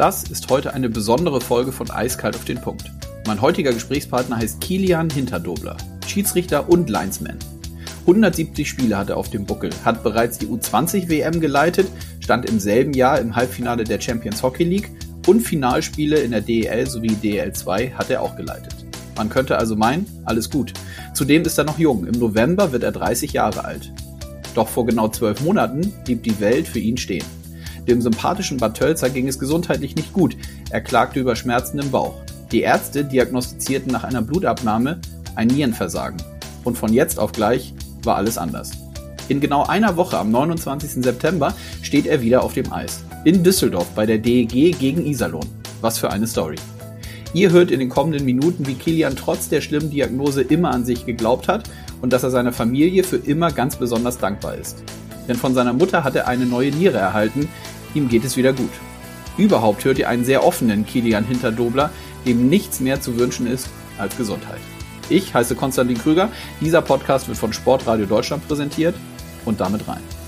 Das ist heute eine besondere Folge von Eiskalt auf den Punkt. Mein heutiger Gesprächspartner heißt Kilian Hinterdobler, Schiedsrichter und Linesman. 170 Spiele hat er auf dem Buckel, hat bereits die U20 WM geleitet, stand im selben Jahr im Halbfinale der Champions Hockey League und Finalspiele in der DEL sowie DEL2 hat er auch geleitet. Man könnte also meinen, alles gut. Zudem ist er noch jung. Im November wird er 30 Jahre alt. Doch vor genau zwölf Monaten blieb die Welt für ihn stehen. Dem sympathischen Bad Tölzer ging es gesundheitlich nicht gut. Er klagte über Schmerzen im Bauch. Die Ärzte diagnostizierten nach einer Blutabnahme ein Nierenversagen. Und von jetzt auf gleich war alles anders. In genau einer Woche, am 29. September, steht er wieder auf dem Eis. In Düsseldorf bei der DEG gegen Iserlohn. Was für eine Story. Ihr hört in den kommenden Minuten, wie Kilian trotz der schlimmen Diagnose immer an sich geglaubt hat und dass er seiner Familie für immer ganz besonders dankbar ist. Denn von seiner Mutter hat er eine neue Niere erhalten, ihm geht es wieder gut. Überhaupt hört ihr einen sehr offenen Kilian Hinterdobler, dem nichts mehr zu wünschen ist als Gesundheit. Ich heiße Konstantin Krüger, dieser Podcast wird von Sportradio Deutschland präsentiert und damit rein.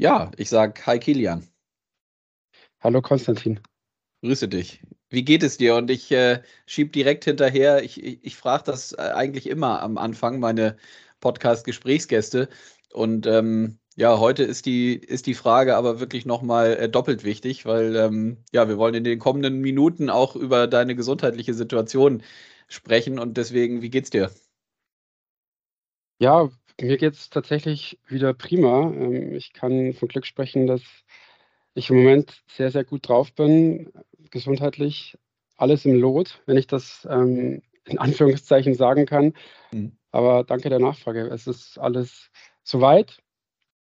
Ja, ich sag Hi Kilian. Hallo Konstantin. Grüße dich. Wie geht es dir? Und ich äh, schieb direkt hinterher. Ich, ich, ich frage das äh, eigentlich immer am Anfang, meine Podcast-Gesprächsgäste. Und ähm, ja, heute ist die, ist die Frage aber wirklich nochmal äh, doppelt wichtig, weil ähm, ja, wir wollen in den kommenden Minuten auch über deine gesundheitliche Situation sprechen. Und deswegen, wie geht's dir? Ja, mir geht es tatsächlich wieder prima. Ähm, ich kann von Glück sprechen, dass ich im Moment sehr, sehr gut drauf bin, gesundheitlich. Alles im Lot, wenn ich das ähm, in Anführungszeichen sagen kann. Mhm. Aber danke der Nachfrage. Es ist alles soweit.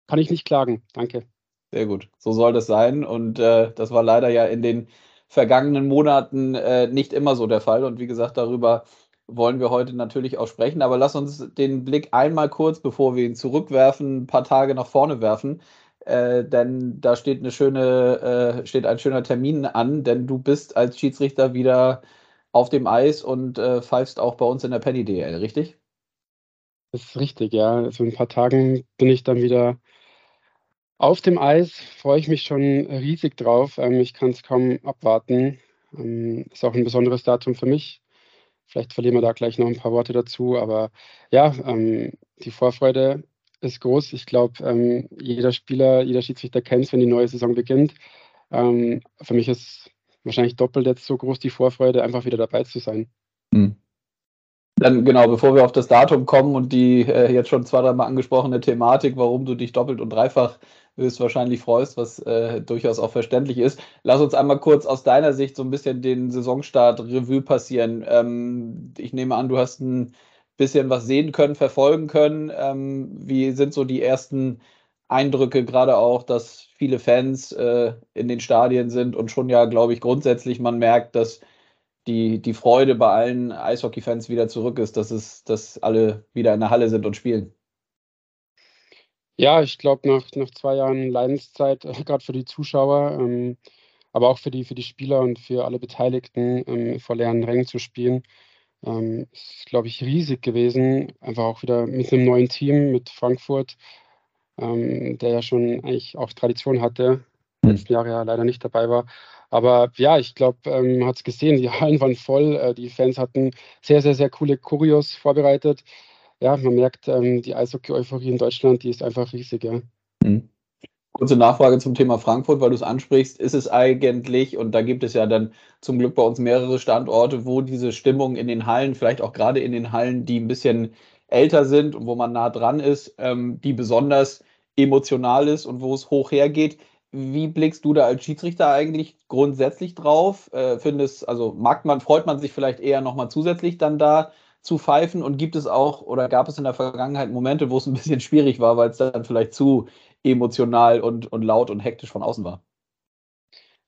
Kann ich nicht klagen. Danke. Sehr gut. So soll das sein. Und äh, das war leider ja in den vergangenen Monaten äh, nicht immer so der Fall. Und wie gesagt, darüber wollen wir heute natürlich auch sprechen. Aber lass uns den Blick einmal kurz, bevor wir ihn zurückwerfen, ein paar Tage nach vorne werfen. Äh, denn da steht eine schöne, äh, steht ein schöner Termin an, denn du bist als Schiedsrichter wieder auf dem Eis und äh, pfeifst auch bei uns in der Penny DL, richtig? Das ist richtig, ja. Also in ein paar Tagen bin ich dann wieder auf dem Eis. Freue ich mich schon riesig drauf. Ähm, ich kann es kaum abwarten. Ähm, ist auch ein besonderes Datum für mich. Vielleicht verlieren wir da gleich noch ein paar Worte dazu. Aber ja, ähm, die Vorfreude ist groß. Ich glaube, ähm, jeder Spieler, jeder Schiedsrichter kennt es, wenn die neue Saison beginnt. Ähm, für mich ist wahrscheinlich doppelt jetzt so groß die Vorfreude, einfach wieder dabei zu sein. Mhm. Dann genau, bevor wir auf das Datum kommen und die äh, jetzt schon zwei, dreimal angesprochene Thematik, warum du dich doppelt und dreifach höchstwahrscheinlich freust, was äh, durchaus auch verständlich ist. Lass uns einmal kurz aus deiner Sicht so ein bisschen den Saisonstart Revue passieren. Ähm, ich nehme an, du hast ein bisschen was sehen können, verfolgen können. Ähm, wie sind so die ersten Eindrücke, gerade auch, dass viele Fans äh, in den Stadien sind und schon ja, glaube ich, grundsätzlich man merkt, dass die, die Freude bei allen Eishockey-Fans wieder zurück ist, dass es, dass alle wieder in der Halle sind und spielen. Ja, ich glaube, nach, nach zwei Jahren Leidenszeit, gerade für die Zuschauer, ähm, aber auch für die, für die Spieler und für alle Beteiligten ähm, vor leeren Rängen zu spielen, ähm, ist, glaube ich, riesig gewesen. Einfach auch wieder mit einem neuen Team, mit Frankfurt, ähm, der ja schon eigentlich auch Tradition hatte, mhm. letzten Jahre ja leider nicht dabei war. Aber ja, ich glaube, ähm, man hat es gesehen, die Hallen waren voll, äh, die Fans hatten sehr, sehr, sehr coole Kurios vorbereitet ja, man merkt, ähm, die Eishockey-Euphorie in Deutschland, die ist einfach riesig, ja. Mhm. Kurze Nachfrage zum Thema Frankfurt, weil du es ansprichst. Ist es eigentlich, und da gibt es ja dann zum Glück bei uns mehrere Standorte, wo diese Stimmung in den Hallen, vielleicht auch gerade in den Hallen, die ein bisschen älter sind und wo man nah dran ist, ähm, die besonders emotional ist und wo es hoch hergeht. Wie blickst du da als Schiedsrichter eigentlich grundsätzlich drauf? Äh, findest, also mag man, freut man sich vielleicht eher nochmal zusätzlich dann da zu pfeifen? Und gibt es auch oder gab es in der Vergangenheit Momente, wo es ein bisschen schwierig war, weil es dann vielleicht zu emotional und, und laut und hektisch von außen war?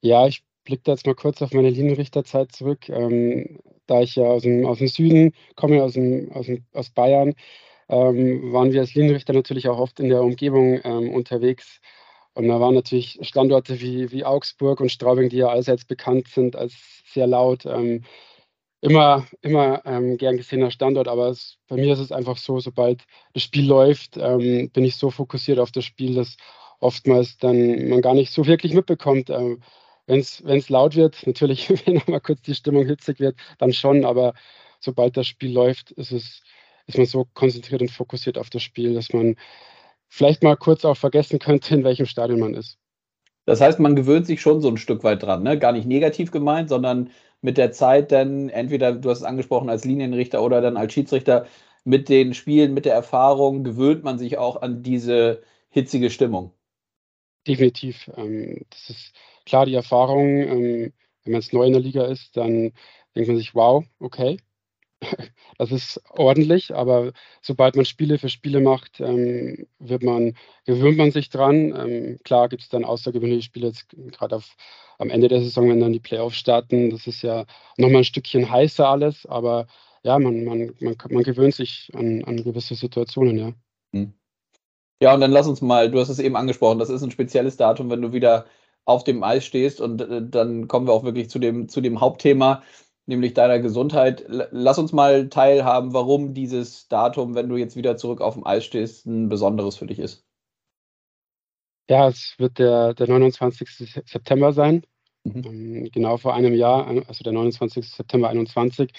Ja, ich blicke da jetzt mal kurz auf meine Linienrichterzeit zurück. Ähm, da ich ja aus dem, aus dem Süden komme, aus, dem, aus, dem, aus Bayern, ähm, waren wir als Linienrichter natürlich auch oft in der Umgebung ähm, unterwegs. Und da waren natürlich Standorte wie, wie Augsburg und Straubing, die ja allseits bekannt sind als sehr laut. Ähm, immer, immer ähm, gern gesehener Standort, aber es, bei mir ist es einfach so, sobald das Spiel läuft, ähm, bin ich so fokussiert auf das Spiel, dass oftmals dann man gar nicht so wirklich mitbekommt. Ähm, wenn es laut wird, natürlich, wenn mal kurz die Stimmung hitzig wird, dann schon, aber sobald das Spiel läuft, ist es, ist man so konzentriert und fokussiert auf das Spiel, dass man vielleicht mal kurz auch vergessen könnte, in welchem Stadion man ist. Das heißt, man gewöhnt sich schon so ein Stück weit dran, ne? Gar nicht negativ gemeint, sondern mit der Zeit dann entweder, du hast es angesprochen, als Linienrichter oder dann als Schiedsrichter, mit den Spielen, mit der Erfahrung gewöhnt man sich auch an diese hitzige Stimmung. Definitiv. Ähm, das ist klar die Erfahrung. Ähm, wenn man jetzt neu in der Liga ist, dann denkt man sich, wow, okay, das ist ordentlich, aber sobald man Spiele für Spiele macht, ähm, wird man, gewöhnt man sich dran. Ähm, klar gibt es dann außergewöhnliche Spiele, jetzt gerade am Ende der Saison, wenn dann die Playoffs starten. Das ist ja nochmal ein Stückchen heißer alles, aber ja, man, man, man, man gewöhnt sich an, an gewisse Situationen, ja. Hm. Ja, und dann lass uns mal, du hast es eben angesprochen, das ist ein spezielles Datum, wenn du wieder auf dem Eis stehst und äh, dann kommen wir auch wirklich zu dem, zu dem Hauptthema nämlich deiner Gesundheit. Lass uns mal teilhaben, warum dieses Datum, wenn du jetzt wieder zurück auf dem Eis stehst, ein besonderes für dich ist. Ja, es wird der, der 29. September sein. Mhm. Ähm, genau vor einem Jahr, also der 29. September 21.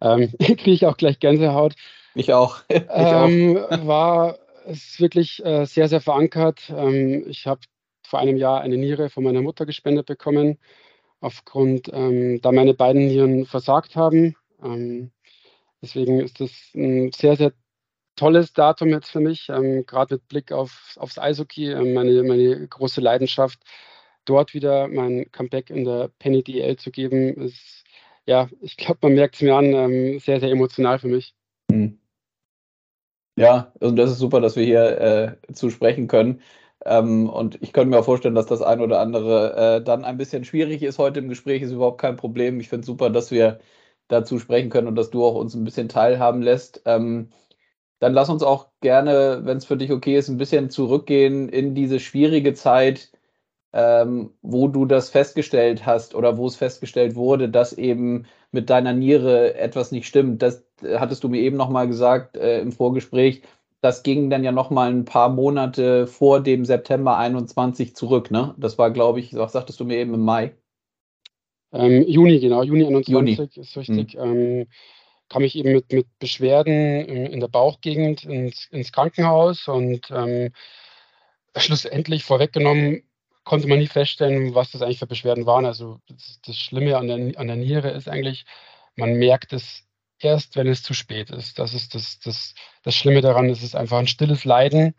Ähm, Kriege ich auch gleich Gänsehaut. Ich auch. ich ähm, auch. war es wirklich äh, sehr, sehr verankert. Ähm, ich habe vor einem Jahr eine Niere von meiner Mutter gespendet bekommen aufgrund, ähm, da meine beiden Nieren versagt haben. Ähm, deswegen ist das ein sehr, sehr tolles Datum jetzt für mich, ähm, gerade mit Blick auf, aufs Eishockey, ähm, meine, meine große Leidenschaft, dort wieder mein Comeback in der Penny DL zu geben, ist, ja, ich glaube, man merkt es mir an, ähm, sehr, sehr emotional für mich. Hm. Ja, und das ist super, dass wir hier äh, zu sprechen können. Ähm, und ich könnte mir auch vorstellen, dass das ein oder andere äh, dann ein bisschen schwierig ist heute im Gespräch, ist überhaupt kein Problem. Ich finde es super, dass wir dazu sprechen können und dass du auch uns ein bisschen teilhaben lässt. Ähm, dann lass uns auch gerne, wenn es für dich okay ist, ein bisschen zurückgehen in diese schwierige Zeit, ähm, wo du das festgestellt hast oder wo es festgestellt wurde, dass eben mit deiner Niere etwas nicht stimmt. Das äh, hattest du mir eben nochmal gesagt äh, im Vorgespräch das ging dann ja noch mal ein paar Monate vor dem September 21 zurück, ne? Das war, glaube ich, was sagtest du mir eben im Mai? Ähm, Juni, genau, Juni 21 Juni. ist richtig. Hm. Ähm, kam ich eben mit, mit Beschwerden in der Bauchgegend ins, ins Krankenhaus und ähm, schlussendlich vorweggenommen konnte man nie feststellen, was das eigentlich für Beschwerden waren. Also das, das Schlimme an der, an der Niere ist eigentlich, man merkt es erst, wenn es zu spät ist. Das ist das, das, das Schlimme daran, es ist einfach ein stilles Leiden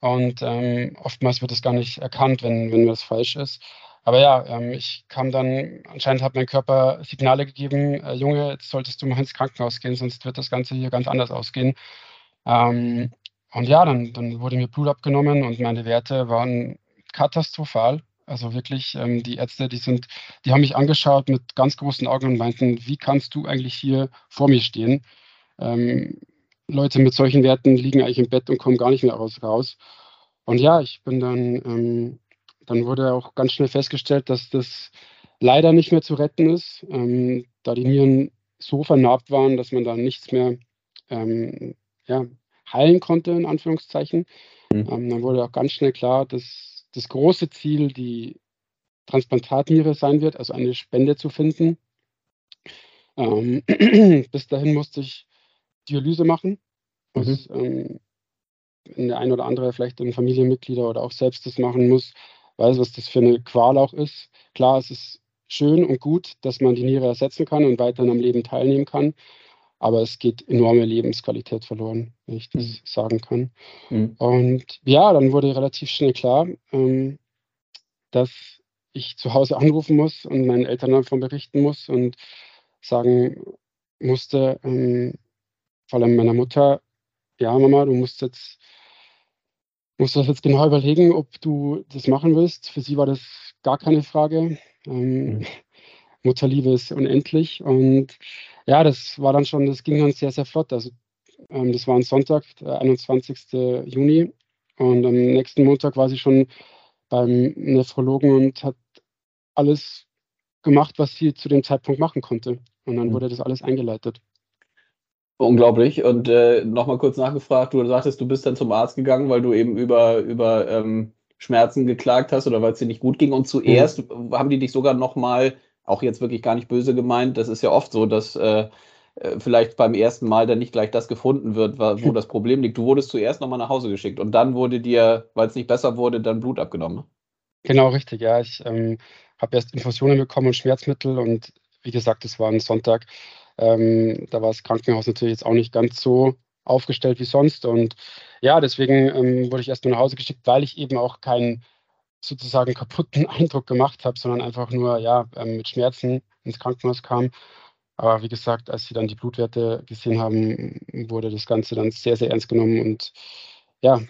und ähm, oftmals wird es gar nicht erkannt, wenn, wenn was falsch ist. Aber ja, ähm, ich kam dann, anscheinend hat mein Körper Signale gegeben, äh, Junge, jetzt solltest du mal ins Krankenhaus gehen, sonst wird das Ganze hier ganz anders ausgehen. Ähm, und ja, dann, dann wurde mir Blut abgenommen und meine Werte waren katastrophal. Also wirklich, ähm, die Ärzte, die sind, die haben mich angeschaut mit ganz großen Augen und meinten, wie kannst du eigentlich hier vor mir stehen? Ähm, Leute mit solchen Werten liegen eigentlich im Bett und kommen gar nicht mehr raus. Und ja, ich bin dann, ähm, dann wurde auch ganz schnell festgestellt, dass das leider nicht mehr zu retten ist, ähm, da die Nieren so vernarbt waren, dass man da nichts mehr ähm, ja, heilen konnte, in Anführungszeichen. Mhm. Ähm, dann wurde auch ganz schnell klar, dass das große Ziel die Transplantatniere sein wird, also eine Spende zu finden. Ähm, bis dahin musste ich Dialyse machen, was mhm. ähm, der ein oder andere vielleicht ein Familienmitglieder oder auch selbst das machen muss, weiß, was das für eine Qual auch ist. Klar, es ist schön und gut, dass man die Niere ersetzen kann und weiterhin am Leben teilnehmen kann aber es geht enorme Lebensqualität verloren, wenn ich das mhm. sagen kann. Mhm. Und ja, dann wurde relativ schnell klar, ähm, dass ich zu Hause anrufen muss und meinen Eltern davon berichten muss und sagen musste, ähm, vor allem meiner Mutter, ja Mama, du musst jetzt musst das jetzt genau überlegen, ob du das machen willst. Für sie war das gar keine Frage. Ähm, mhm. Mutterliebe ist unendlich und ja, das war dann schon, das ging dann sehr, sehr flott. Also ähm, das war ein Sonntag, der 21. Juni. Und am nächsten Montag war sie schon beim Nephrologen und hat alles gemacht, was sie zu dem Zeitpunkt machen konnte. Und dann mhm. wurde das alles eingeleitet. Unglaublich. Und äh, nochmal kurz nachgefragt, du sagtest, du bist dann zum Arzt gegangen, weil du eben über, über ähm, Schmerzen geklagt hast oder weil es dir nicht gut ging. Und zuerst mhm. haben die dich sogar nochmal, auch jetzt wirklich gar nicht böse gemeint, das ist ja oft so, dass äh, äh vielleicht beim ersten Mal dann nicht gleich das gefunden wird, wo das Problem liegt. Du wurdest zuerst nochmal nach Hause geschickt und dann wurde dir, weil es nicht besser wurde, dann Blut abgenommen. Ne? Genau, richtig, ja. Ich ähm, habe erst Infusionen bekommen und Schmerzmittel und wie gesagt, es war ein Sonntag. Ähm, da war das Krankenhaus natürlich jetzt auch nicht ganz so aufgestellt wie sonst. Und ja, deswegen ähm, wurde ich erst nur nach Hause geschickt, weil ich eben auch keinen sozusagen kaputten Eindruck gemacht habe, sondern einfach nur ja, ähm, mit Schmerzen ins Krankenhaus kam. Aber wie gesagt, als sie dann die Blutwerte gesehen haben, wurde das Ganze dann sehr, sehr ernst genommen und ja,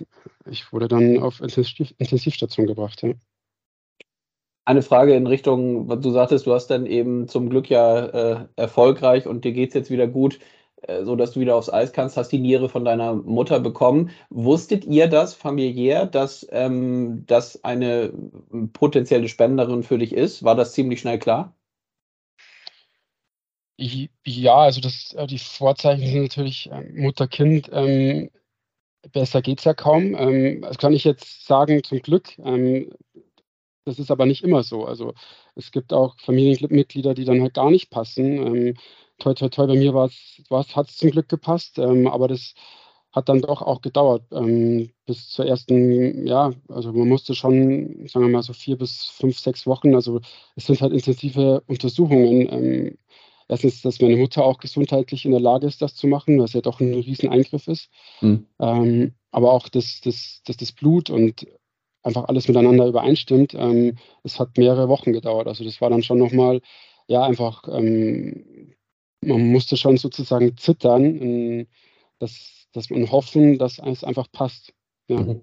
ich wurde dann auf Intensiv Intensivstation gebracht. Ja. Eine Frage in Richtung, was du sagtest, du hast dann eben zum Glück ja äh, erfolgreich und dir geht es jetzt wieder gut. Äh, so dass du wieder aufs Eis kannst, hast die Niere von deiner Mutter bekommen. Wusstet ihr das familiär, dass ähm, das eine potenzielle Spenderin für dich ist? War das ziemlich schnell klar? Ja, also das, äh, die Vorzeichen sind natürlich äh, Mutter-Kind. Ähm, besser geht es ja kaum. Ähm, das kann ich jetzt sagen, zum Glück. Ähm, das ist aber nicht immer so. Also es gibt auch Familienmitglieder, die dann halt gar nicht passen. Toi, toi, toi, bei mir war es, hat es zum Glück gepasst, ähm, aber das hat dann doch auch gedauert ähm, bis zur ersten, ja, also man musste schon, sagen wir mal so vier bis fünf, sechs Wochen, also es sind halt intensive Untersuchungen. Ähm, erstens, dass meine Mutter auch gesundheitlich in der Lage ist, das zu machen, was ja doch ein Rieseneingriff ist. Mhm. Ähm, aber auch, dass, dass, dass das Blut und einfach alles miteinander übereinstimmt. Ähm, es hat mehrere Wochen gedauert. Also das war dann schon nochmal, ja, einfach ähm, man musste schon sozusagen zittern, dass, dass man hoffen, dass es einfach passt. Ja. Mhm.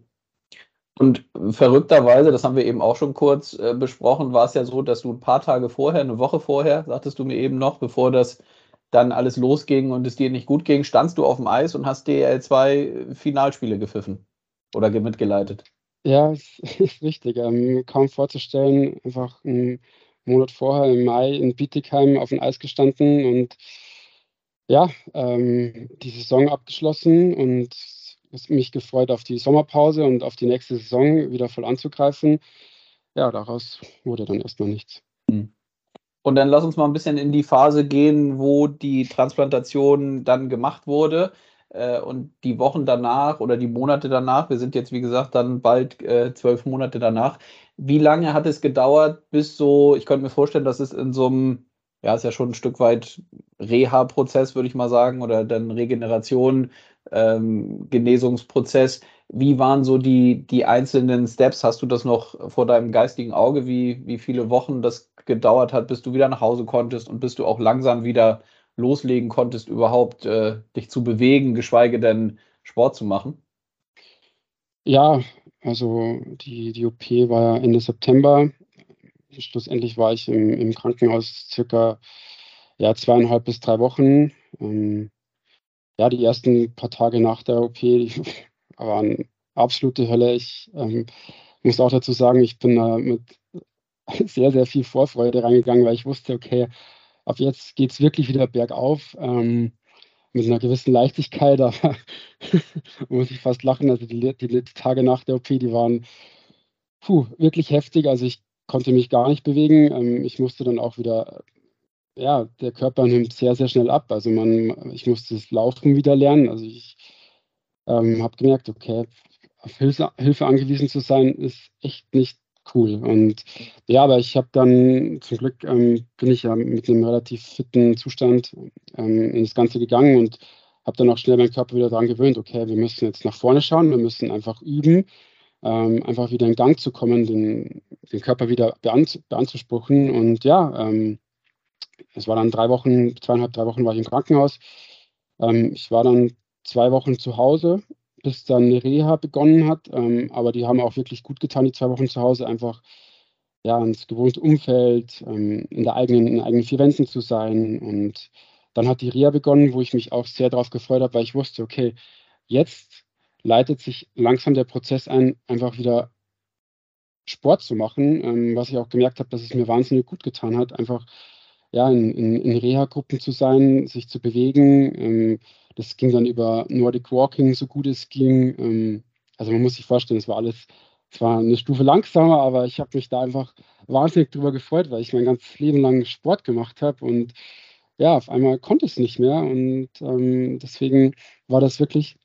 Und verrückterweise, das haben wir eben auch schon kurz äh, besprochen, war es ja so, dass du ein paar Tage vorher, eine Woche vorher, sagtest du mir eben noch, bevor das dann alles losging und es dir nicht gut ging, standst du auf dem Eis und hast DL2 Finalspiele gepfiffen oder mitgeleitet. Ja, ist, ist richtig. Ähm, kaum vorzustellen, einfach ein Monat vorher im Mai in Bietigheim auf dem Eis gestanden und ja, ähm, die Saison abgeschlossen und mich gefreut auf die Sommerpause und auf die nächste Saison wieder voll anzugreifen. Ja, daraus wurde dann erstmal nichts. Hm. Und dann lass uns mal ein bisschen in die Phase gehen, wo die Transplantation dann gemacht wurde äh, und die Wochen danach oder die Monate danach. Wir sind jetzt, wie gesagt, dann bald äh, zwölf Monate danach. Wie lange hat es gedauert, bis so, ich könnte mir vorstellen, dass es in so einem, ja, ist ja schon ein Stück weit Reha-Prozess, würde ich mal sagen, oder dann Regeneration, ähm, Genesungsprozess. Wie waren so die, die einzelnen Steps? Hast du das noch vor deinem geistigen Auge, wie, wie viele Wochen das gedauert hat, bis du wieder nach Hause konntest und bis du auch langsam wieder loslegen konntest, überhaupt äh, dich zu bewegen, geschweige denn Sport zu machen? Ja, also die, die OP war Ende September. Schlussendlich war ich im, im Krankenhaus circa ja, zweieinhalb bis drei Wochen. Ähm, ja, die ersten paar Tage nach der OP waren absolute Hölle. Ich ähm, muss auch dazu sagen, ich bin da mit sehr, sehr viel Vorfreude reingegangen, weil ich wusste, okay, ab jetzt geht es wirklich wieder bergauf. Ähm, mit einer gewissen Leichtigkeit, aber muss ich fast lachen. Also die, die, Tage nach der OP, die waren puh, wirklich heftig. Also ich konnte mich gar nicht bewegen. Ähm, ich musste dann auch wieder, ja, der Körper nimmt sehr, sehr schnell ab. Also man, ich musste das Laufen wieder lernen. Also ich ähm, habe gemerkt, okay, auf Hilfe, Hilfe angewiesen zu sein, ist echt nicht cool. Und ja, aber ich habe dann zum Glück ähm, bin ich ja mit einem relativ fitten Zustand ähm, in das Ganze gegangen und habe dann auch schnell meinen Körper wieder daran gewöhnt, okay, wir müssen jetzt nach vorne schauen, wir müssen einfach üben, ähm, einfach wieder in Gang zu kommen, den, den Körper wieder bean beanzuspruchen. Und ja, ähm, es war dann drei Wochen, zweieinhalb, drei Wochen war ich im Krankenhaus. Ähm, ich war dann zwei Wochen zu Hause bis dann eine Reha begonnen hat. Ähm, aber die haben auch wirklich gut getan, die zwei Wochen zu Hause, einfach ja, ins gewohnte Umfeld, ähm, in, der eigenen, in eigenen vier Wänden zu sein. Und dann hat die Reha begonnen, wo ich mich auch sehr darauf gefreut habe, weil ich wusste, okay, jetzt leitet sich langsam der Prozess ein, einfach wieder Sport zu machen, ähm, was ich auch gemerkt habe, dass es mir wahnsinnig gut getan hat, einfach ja, in, in, in Reha-Gruppen zu sein, sich zu bewegen. Ähm, das ging dann über Nordic Walking, so gut es ging. Ähm, also man muss sich vorstellen, es war alles, es war eine Stufe langsamer, aber ich habe mich da einfach wahnsinnig drüber gefreut, weil ich mein ganzes Leben lang Sport gemacht habe und ja, auf einmal konnte ich es nicht mehr und ähm, deswegen war das wirklich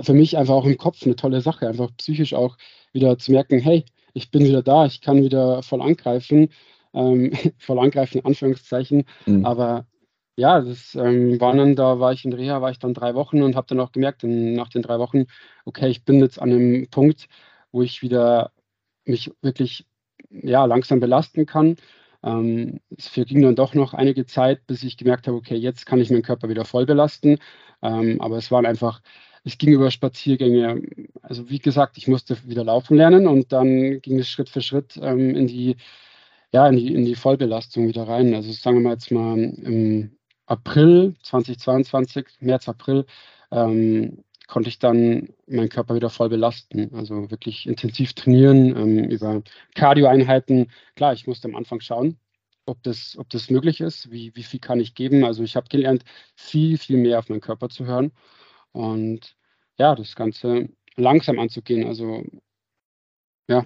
für mich einfach auch im Kopf eine tolle Sache, einfach psychisch auch wieder zu merken, hey, ich bin wieder da, ich kann wieder voll angreifen, ähm, voll angreifen, in Anführungszeichen, mhm. aber ja, das ähm, war dann, da war ich in Reha, war ich dann drei Wochen und habe dann auch gemerkt, in, nach den drei Wochen, okay, ich bin jetzt an einem Punkt, wo ich wieder mich wirklich ja, langsam belasten kann. Ähm, es verging dann doch noch einige Zeit, bis ich gemerkt habe, okay, jetzt kann ich meinen Körper wieder voll belasten. Ähm, aber es waren einfach, es ging über Spaziergänge. Also wie gesagt, ich musste wieder laufen lernen und dann ging es Schritt für Schritt ähm, in die ja, in die, in die Vollbelastung wieder rein. Also sagen wir mal jetzt mal im April 2022, März, April, ähm, konnte ich dann meinen Körper wieder voll belasten. Also wirklich intensiv trainieren ähm, über Cardio-Einheiten. Klar, ich musste am Anfang schauen, ob das, ob das möglich ist, wie, wie viel kann ich geben. Also ich habe gelernt, viel, viel mehr auf meinen Körper zu hören und ja, das Ganze langsam anzugehen. Also ja.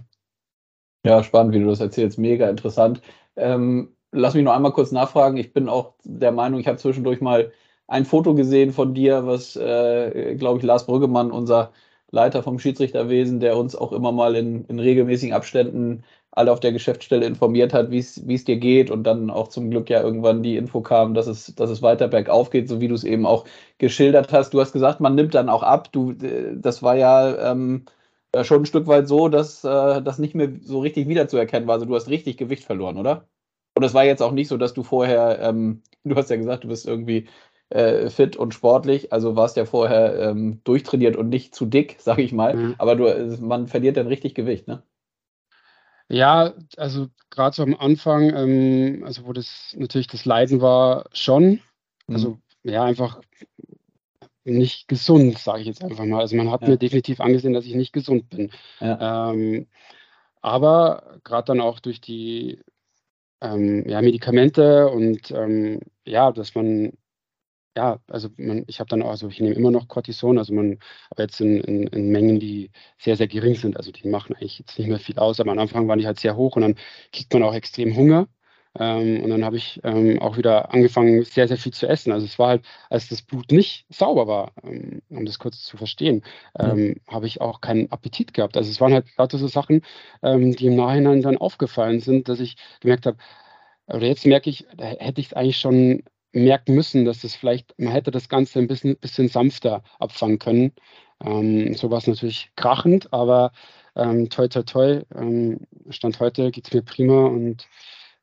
Ja, spannend, wie du das erzählst. Mega interessant. Ähm, lass mich noch einmal kurz nachfragen. Ich bin auch der Meinung, ich habe zwischendurch mal ein Foto gesehen von dir, was, äh, glaube ich, Lars Brüggemann, unser Leiter vom Schiedsrichterwesen, der uns auch immer mal in, in regelmäßigen Abständen alle auf der Geschäftsstelle informiert hat, wie es dir geht und dann auch zum Glück ja irgendwann die Info kam, dass es, dass es weiter bergauf geht, so wie du es eben auch geschildert hast. Du hast gesagt, man nimmt dann auch ab. Du, äh, das war ja ähm, schon ein Stück weit so, dass äh, das nicht mehr so richtig wiederzuerkennen war. Also du hast richtig Gewicht verloren, oder? Und es war jetzt auch nicht so, dass du vorher, ähm, du hast ja gesagt, du bist irgendwie äh, fit und sportlich, also warst ja vorher ähm, durchtrainiert und nicht zu dick, sag ich mal. Mhm. Aber du, äh, man verliert dann richtig Gewicht, ne? Ja, also gerade so am Anfang, ähm, also wo das natürlich das Leiden war, schon. Mhm. Also ja, einfach nicht gesund, sage ich jetzt einfach mal. Also man hat ja. mir definitiv angesehen, dass ich nicht gesund bin. Ja. Ähm, aber gerade dann auch durch die ähm, ja, Medikamente und ähm, ja, dass man, ja, also man, ich habe dann auch, also ich nehme immer noch Cortison, also man, aber jetzt in, in, in, Mengen, die sehr, sehr gering sind, also die machen eigentlich jetzt nicht mehr viel aus, aber am Anfang waren die halt sehr hoch und dann kriegt man auch extrem Hunger. Ähm, und dann habe ich ähm, auch wieder angefangen, sehr, sehr viel zu essen. Also es war halt, als das Blut nicht sauber war, ähm, um das kurz zu verstehen, mhm. habe ich auch keinen Appetit gehabt. Also es waren halt lauter so Sachen, ähm, die im Nachhinein dann aufgefallen sind, dass ich gemerkt habe, oder jetzt merke ich, da hätte ich es eigentlich schon merken müssen, dass es vielleicht, man hätte das Ganze ein bisschen, bisschen sanfter abfangen können. Ähm, so war es natürlich krachend, aber ähm, toi toi toi, ähm, Stand heute geht es mir prima und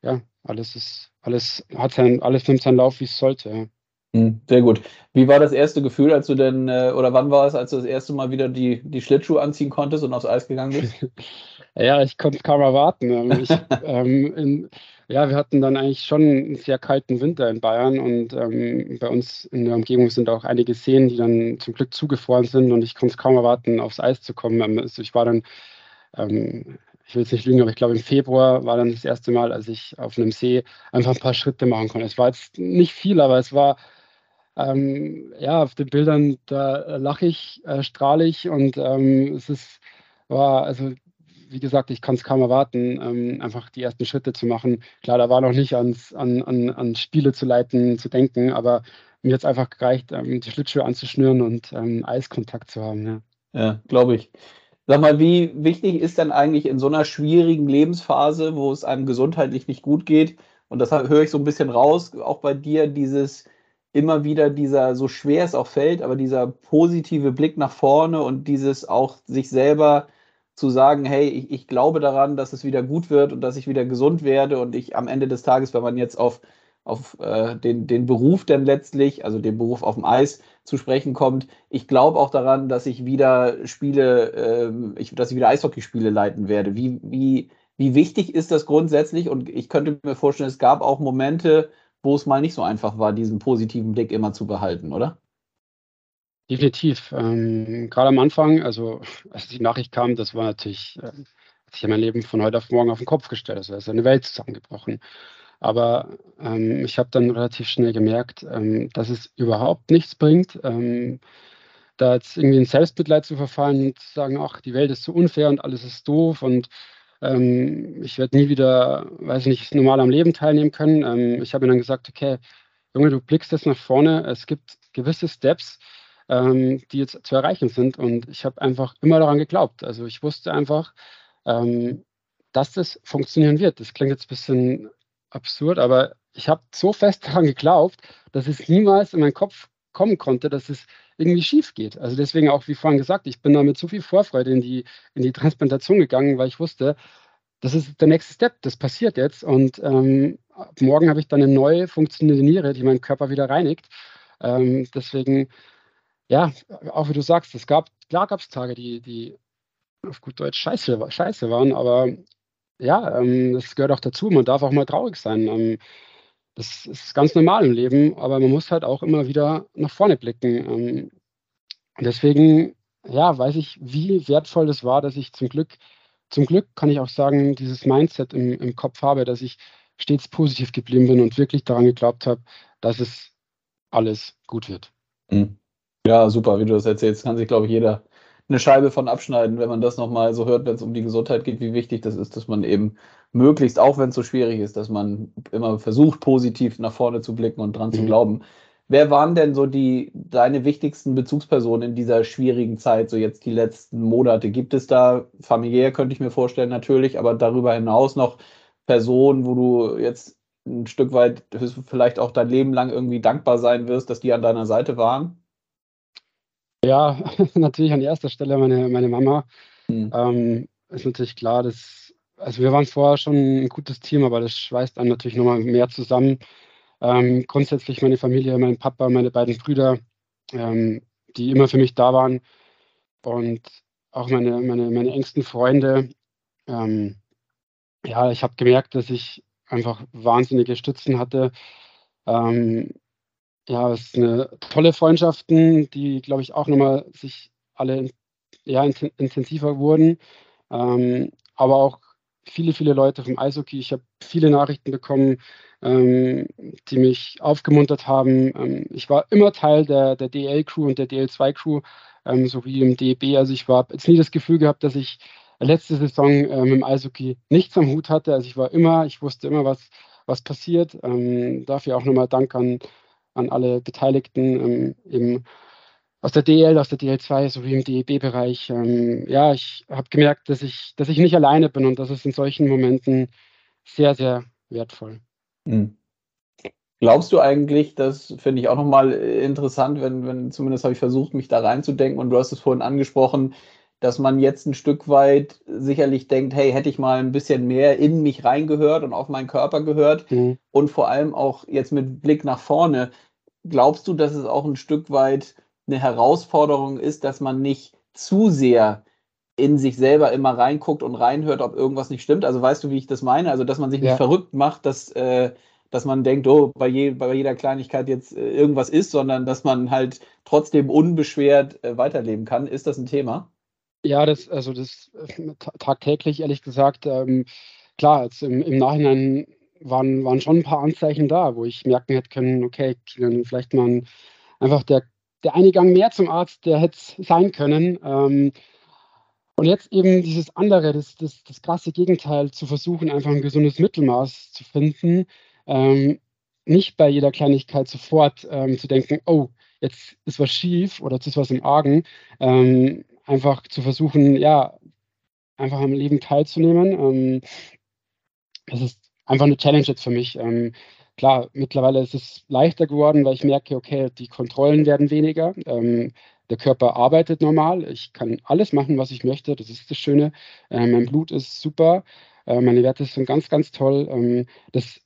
ja, alles ist, alles hat sein, alles nimmt seinen Lauf, wie es sollte. Ja. Hm, sehr gut. Wie war das erste Gefühl, als du denn, äh, oder wann war es, als du das erste Mal wieder die, die Schlittschuhe anziehen konntest und aufs Eis gegangen bist? ja, ich konnte es kaum erwarten. Ähm, ich, ähm, in, ja, wir hatten dann eigentlich schon einen sehr kalten Winter in Bayern und ähm, bei uns in der Umgebung sind auch einige Seen, die dann zum Glück zugefroren sind und ich konnte es kaum erwarten, aufs Eis zu kommen. Also ich war dann ähm, ich will jetzt nicht lügen, aber ich glaube im Februar war dann das erste Mal, als ich auf einem See einfach ein paar Schritte machen konnte. Es war jetzt nicht viel, aber es war ähm, ja auf den Bildern, da lache ich, äh, strahle ich und ähm, es ist, war, also wie gesagt, ich kann es kaum erwarten, ähm, einfach die ersten Schritte zu machen. Klar, da war noch nicht ans, an, an, an Spiele zu leiten, zu denken, aber mir hat es einfach gereicht, ähm, die Schlittschuhe anzuschnüren und ähm, Eiskontakt zu haben. Ja, ja glaube ich. Sag mal, wie wichtig ist denn eigentlich in so einer schwierigen Lebensphase, wo es einem gesundheitlich nicht gut geht, und das höre ich so ein bisschen raus, auch bei dir, dieses immer wieder dieser, so schwer es auch fällt, aber dieser positive Blick nach vorne und dieses auch sich selber zu sagen, hey, ich, ich glaube daran, dass es wieder gut wird und dass ich wieder gesund werde und ich am Ende des Tages, wenn man jetzt auf auf äh, den, den Beruf denn letztlich, also den Beruf auf dem Eis zu sprechen kommt. Ich glaube auch daran, dass ich wieder Spiele, äh, ich, dass ich wieder Eishockeyspiele leiten werde. Wie, wie, wie wichtig ist das grundsätzlich? Und ich könnte mir vorstellen, es gab auch Momente, wo es mal nicht so einfach war, diesen positiven Blick immer zu behalten, oder? Definitiv. Ähm, Gerade am Anfang, also als die Nachricht kam, das war natürlich äh, hat sich mein Leben von heute auf morgen auf den Kopf gestellt. Also ist eine Welt zusammengebrochen. Aber ähm, ich habe dann relativ schnell gemerkt, ähm, dass es überhaupt nichts bringt, ähm, da jetzt irgendwie in Selbstmitleid zu verfallen und zu sagen, ach, die Welt ist so unfair und alles ist doof und ähm, ich werde nie wieder, weiß ich nicht, normal am Leben teilnehmen können. Ähm, ich habe mir dann gesagt, okay, Junge, du blickst jetzt nach vorne, es gibt gewisse Steps, ähm, die jetzt zu erreichen sind und ich habe einfach immer daran geglaubt. Also ich wusste einfach, dass das funktionieren wird. Das klingt jetzt ein bisschen absurd, aber ich habe so fest daran geglaubt, dass es niemals in meinen Kopf kommen konnte, dass es irgendwie schief geht. Also deswegen auch, wie vorhin gesagt, ich bin da mit so viel Vorfreude in die, in die Transplantation gegangen, weil ich wusste, das ist der nächste Step, das passiert jetzt. Und ähm, morgen habe ich dann eine neue funktionierende Niere, die meinen Körper wieder reinigt. Ähm, deswegen, ja, auch wie du sagst, es gab, klar gab es Tage, die, die auf gut Deutsch scheiße, scheiße waren, aber ja, ähm, das gehört auch dazu. Man darf auch mal traurig sein. Ähm, das ist ganz normal im Leben, aber man muss halt auch immer wieder nach vorne blicken. Ähm, deswegen, ja, weiß ich, wie wertvoll das war, dass ich zum Glück, zum Glück kann ich auch sagen, dieses Mindset im, im Kopf habe, dass ich stets positiv geblieben bin und wirklich daran geglaubt habe, dass es alles gut wird. Mhm. Ja, super, wie du das erzählst, kann sich, glaube ich, jeder eine Scheibe von abschneiden, wenn man das nochmal so hört, wenn es um die Gesundheit geht, wie wichtig das ist, dass man eben möglichst, auch wenn es so schwierig ist, dass man immer versucht, positiv nach vorne zu blicken und dran mhm. zu glauben. Wer waren denn so die deine wichtigsten Bezugspersonen in dieser schwierigen Zeit, so jetzt die letzten Monate? Gibt es da familiär, könnte ich mir vorstellen, natürlich, aber darüber hinaus noch Personen, wo du jetzt ein Stück weit vielleicht auch dein Leben lang irgendwie dankbar sein wirst, dass die an deiner Seite waren? Ja, natürlich an erster Stelle meine, meine Mama. Mhm. Ähm, ist natürlich klar, dass, also wir waren vorher schon ein gutes Team, aber das schweißt dann natürlich nochmal mehr zusammen. Ähm, grundsätzlich meine Familie, mein Papa, meine beiden Brüder, ähm, die immer für mich da waren und auch meine, meine, meine engsten Freunde. Ähm, ja, ich habe gemerkt, dass ich einfach wahnsinnige Stützen hatte. Ähm, ja, es ist eine tolle Freundschaften, die, glaube ich, auch nochmal sich alle ja, intensiver wurden. Ähm, aber auch viele, viele Leute vom Eishockey. Ich habe viele Nachrichten bekommen, ähm, die mich aufgemuntert haben. Ähm, ich war immer Teil der, der DL-Crew und der DL2-Crew, ähm, sowie im DEB. Also ich habe jetzt nie das Gefühl gehabt, dass ich letzte Saison ähm, im Eishockey nichts am Hut hatte. Also ich war immer, ich wusste immer, was, was passiert. Ähm, dafür auch nochmal Dank an an alle Beteiligten, ähm, eben aus der DL, aus der DL2 sowie im DEB-Bereich. Ähm, ja, ich habe gemerkt, dass ich, dass ich nicht alleine bin und das ist in solchen Momenten sehr, sehr wertvoll. Mhm. Glaubst du eigentlich, das finde ich auch nochmal interessant, wenn, wenn zumindest habe ich versucht, mich da reinzudenken und du hast es vorhin angesprochen, dass man jetzt ein Stück weit sicherlich denkt, hey, hätte ich mal ein bisschen mehr in mich reingehört und auf meinen Körper gehört mhm. und vor allem auch jetzt mit Blick nach vorne, glaubst du, dass es auch ein Stück weit eine Herausforderung ist, dass man nicht zu sehr in sich selber immer reinguckt und reinhört, ob irgendwas nicht stimmt? Also weißt du, wie ich das meine? Also, dass man sich nicht ja. verrückt macht, dass, äh, dass man denkt, oh, bei, je, bei jeder Kleinigkeit jetzt äh, irgendwas ist, sondern dass man halt trotzdem unbeschwert äh, weiterleben kann. Ist das ein Thema? Ja, das, also das äh, tagtäglich, ehrlich gesagt, ähm, klar, jetzt im, im Nachhinein waren, waren schon ein paar Anzeichen da, wo ich merken hätte können, okay, vielleicht mal einfach der, der eine Gang mehr zum Arzt, der hätte sein können. Ähm, und jetzt eben dieses andere, das, das, das krasse Gegenteil, zu versuchen, einfach ein gesundes Mittelmaß zu finden. Ähm, nicht bei jeder Kleinigkeit sofort ähm, zu denken, oh, jetzt ist was schief oder jetzt ist was im Argen. Ähm, einfach zu versuchen, ja, einfach am Leben teilzunehmen. Ähm, das ist einfach eine Challenge jetzt für mich. Ähm, klar, mittlerweile ist es leichter geworden, weil ich merke, okay, die Kontrollen werden weniger. Ähm, der Körper arbeitet normal. Ich kann alles machen, was ich möchte. Das ist das Schöne. Äh, mein Blut ist super. Äh, meine Werte sind ganz, ganz toll. Ähm, das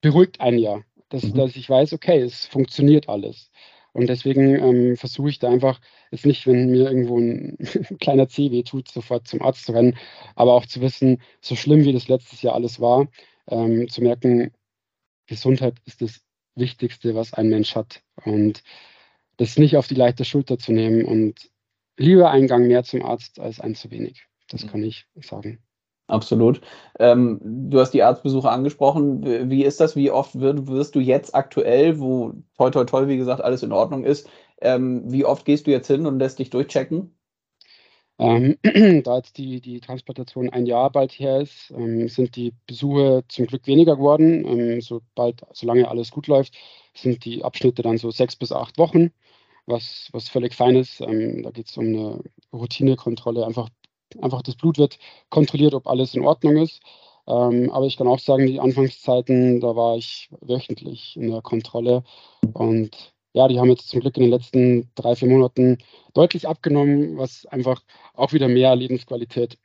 beruhigt einen ja, dass, mhm. dass ich weiß, okay, es funktioniert alles. Und deswegen ähm, versuche ich da einfach, jetzt nicht, wenn mir irgendwo ein, kleiner Zeh weh tut, sofort zum Arzt zu rennen, aber auch zu wissen, so schlimm wie das letztes Jahr alles war, ähm, zu merken, Gesundheit ist das Wichtigste, was ein Mensch hat. Und das nicht auf die leichte Schulter zu nehmen und lieber einen Gang mehr zum Arzt als ein zu wenig. Das kann ich sagen. Absolut. Ähm, du hast die Arztbesuche angesprochen. Wie ist das? Wie oft wird, wirst du jetzt aktuell, wo toi toi toi, wie gesagt, alles in Ordnung ist, ähm, wie oft gehst du jetzt hin und lässt dich durchchecken? Ähm, da jetzt die, die Transplantation ein Jahr bald her ist, ähm, sind die Besuche zum Glück weniger geworden. Ähm, sobald, solange alles gut läuft, sind die Abschnitte dann so sechs bis acht Wochen, was, was völlig fein ist. Ähm, da geht es um eine Routinekontrolle, einfach einfach das Blut wird kontrolliert, ob alles in Ordnung ist. Ähm, aber ich kann auch sagen, die Anfangszeiten, da war ich wöchentlich in der Kontrolle. Und ja, die haben jetzt zum Glück in den letzten drei, vier Monaten deutlich abgenommen, was einfach auch wieder mehr Lebensqualität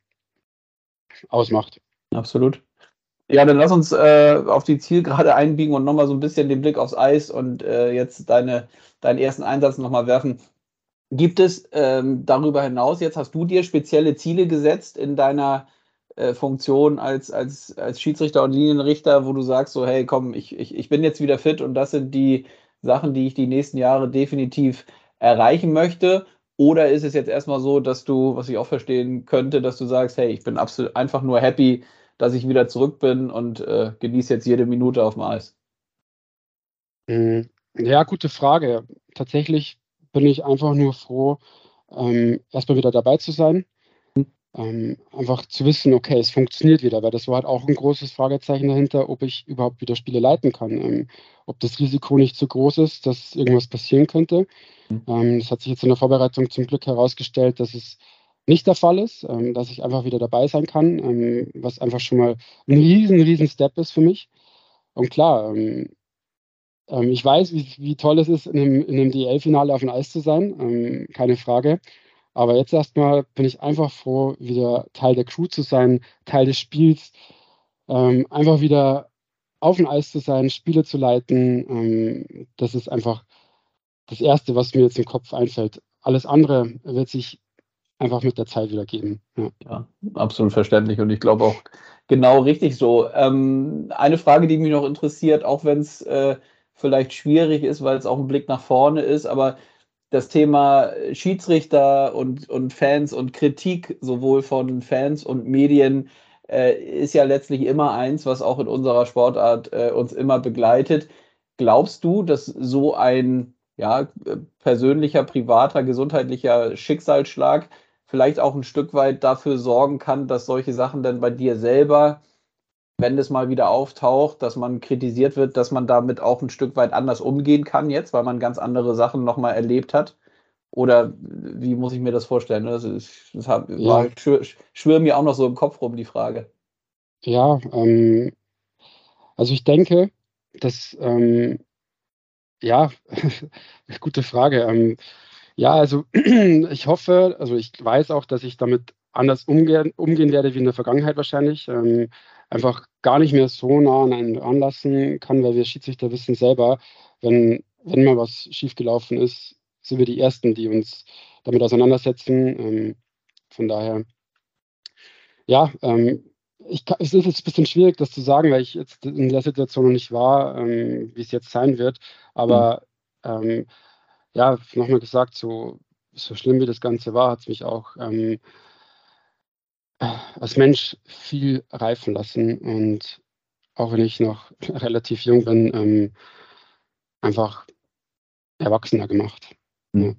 ausmacht. Absolut. Ja, dann lass uns äh, auf die Zielgerade einbiegen und nochmal so ein bisschen den Blick aufs Eis und äh, jetzt deine, deinen ersten Einsatz nochmal werfen. Gibt es ähm, darüber hinaus, jetzt hast du dir spezielle Ziele gesetzt in deiner äh, Funktion als, als, als Schiedsrichter und Linienrichter, wo du sagst, so, hey, komm, ich, ich, ich bin jetzt wieder fit und das sind die Sachen, die ich die nächsten Jahre definitiv erreichen möchte? Oder ist es jetzt erstmal so, dass du, was ich auch verstehen könnte, dass du sagst, hey, ich bin absolut einfach nur happy, dass ich wieder zurück bin und äh, genieße jetzt jede Minute auf dem Eis? Hm, ja, gute Frage. Tatsächlich bin ich einfach nur froh, ähm, erstmal wieder dabei zu sein. Ähm, einfach zu wissen, okay, es funktioniert wieder, weil das war halt auch ein großes Fragezeichen dahinter, ob ich überhaupt wieder Spiele leiten kann, ähm, ob das Risiko nicht zu groß ist, dass irgendwas passieren könnte. Mhm. Ähm, das hat sich jetzt in der Vorbereitung zum Glück herausgestellt, dass es nicht der Fall ist, ähm, dass ich einfach wieder dabei sein kann, ähm, was einfach schon mal ein riesen, riesen Step ist für mich. Und klar, ähm, ich weiß, wie, wie, toll es ist, in einem, in einem DL-Finale auf dem Eis zu sein, keine Frage. Aber jetzt erstmal bin ich einfach froh, wieder Teil der Crew zu sein, Teil des Spiels, ähm, einfach wieder auf dem Eis zu sein, Spiele zu leiten. Ähm, das ist einfach das Erste, was mir jetzt im Kopf einfällt. Alles andere wird sich einfach mit der Zeit wieder geben. Ja, ja absolut verständlich und ich glaube auch genau richtig so. Ähm, eine Frage, die mich noch interessiert, auch wenn es äh, vielleicht schwierig ist, weil es auch ein Blick nach vorne ist, aber das Thema Schiedsrichter und, und Fans und Kritik sowohl von Fans und Medien äh, ist ja letztlich immer eins, was auch in unserer Sportart äh, uns immer begleitet. Glaubst du, dass so ein ja, persönlicher, privater, gesundheitlicher Schicksalsschlag vielleicht auch ein Stück weit dafür sorgen kann, dass solche Sachen dann bei dir selber wenn es mal wieder auftaucht, dass man kritisiert wird, dass man damit auch ein Stück weit anders umgehen kann jetzt, weil man ganz andere Sachen nochmal erlebt hat? Oder wie muss ich mir das vorstellen? Das, ist, das hat, ja. war, schwör, schwör mir auch noch so im Kopf rum, die Frage. Ja, ähm, also ich denke, dass, ähm, ja, gute Frage. Ähm, ja, also ich hoffe, also ich weiß auch, dass ich damit anders umgehen, umgehen werde wie in der Vergangenheit wahrscheinlich. Ähm, einfach gar nicht mehr so nah an einen ranlassen kann, weil wir Schiedsrichter wissen selber, wenn, wenn mal was schiefgelaufen ist, sind wir die Ersten, die uns damit auseinandersetzen. Ähm, von daher, ja, ähm, ich, es ist jetzt ein bisschen schwierig, das zu sagen, weil ich jetzt in der Situation noch nicht war, ähm, wie es jetzt sein wird. Aber mhm. ja, nochmal gesagt, so, so schlimm wie das Ganze war, hat es mich auch ähm, als Mensch viel reifen lassen und auch wenn ich noch relativ jung bin, ähm, einfach erwachsener gemacht. Mhm.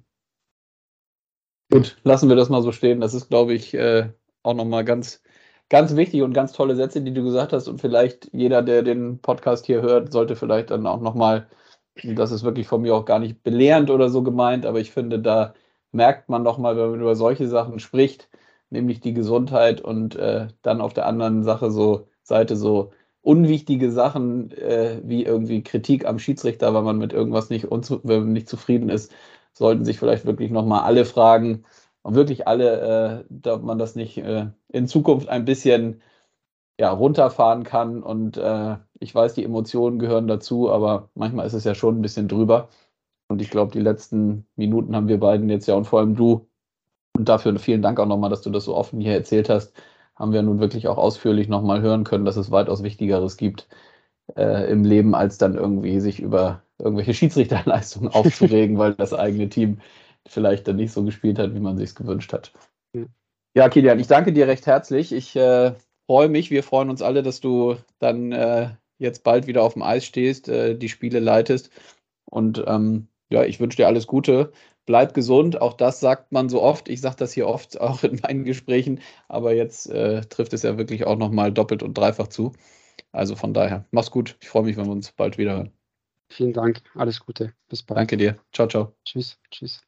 Gut, lassen wir das mal so stehen. Das ist, glaube ich, äh, auch nochmal ganz, ganz wichtig und ganz tolle Sätze, die du gesagt hast. Und vielleicht jeder, der den Podcast hier hört, sollte vielleicht dann auch nochmal, das ist wirklich von mir auch gar nicht belehrend oder so gemeint, aber ich finde, da merkt man nochmal, wenn man über solche Sachen spricht, nämlich die Gesundheit und äh, dann auf der anderen Sache so Seite so unwichtige Sachen äh, wie irgendwie Kritik am Schiedsrichter, weil man mit irgendwas nicht, nicht zufrieden ist, sollten sich vielleicht wirklich nochmal alle fragen, und wirklich alle, äh, ob man das nicht äh, in Zukunft ein bisschen ja, runterfahren kann. Und äh, ich weiß, die Emotionen gehören dazu, aber manchmal ist es ja schon ein bisschen drüber. Und ich glaube, die letzten Minuten haben wir beiden jetzt ja und vor allem du und dafür vielen Dank auch nochmal, dass du das so offen hier erzählt hast. Haben wir nun wirklich auch ausführlich nochmal hören können, dass es weitaus Wichtigeres gibt äh, im Leben, als dann irgendwie sich über irgendwelche Schiedsrichterleistungen aufzuregen, weil das eigene Team vielleicht dann nicht so gespielt hat, wie man sich gewünscht hat. Ja, Kilian, ich danke dir recht herzlich. Ich äh, freue mich, wir freuen uns alle, dass du dann äh, jetzt bald wieder auf dem Eis stehst, äh, die Spiele leitest. Und ähm, ja, ich wünsche dir alles Gute. Bleib gesund. Auch das sagt man so oft. Ich sage das hier oft auch in meinen Gesprächen. Aber jetzt äh, trifft es ja wirklich auch nochmal doppelt und dreifach zu. Also von daher, mach's gut. Ich freue mich, wenn wir uns bald wieder hören. Vielen Dank. Alles Gute. Bis bald. Danke dir. Ciao, ciao. Tschüss. Tschüss.